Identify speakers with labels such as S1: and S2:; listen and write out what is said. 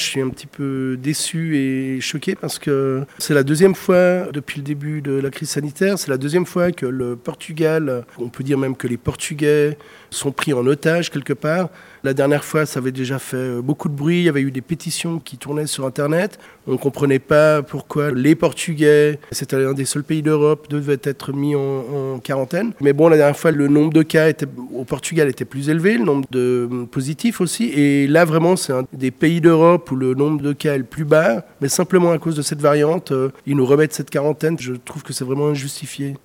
S1: Je suis un petit peu déçu et choqué parce que c'est la deuxième fois depuis le début de la crise sanitaire, c'est la deuxième fois que le Portugal, on peut dire même que les Portugais sont pris en otage quelque part. La dernière fois, ça avait déjà fait beaucoup de bruit, il y avait eu des pétitions qui tournaient sur Internet. On ne comprenait pas pourquoi les Portugais, c'était l'un des seuls pays d'Europe, devaient être mis en, quarantaine. Mais bon, la dernière fois, le nombre de cas au Portugal était plus élevé, le nombre de positifs aussi. Et là, vraiment, c'est un des pays d'Europe le nombre de cas est plus bas. Mais simplement à cause de cette variante, euh, ils nous remettent cette quarantaine. Je trouve que c'est vraiment injustifié.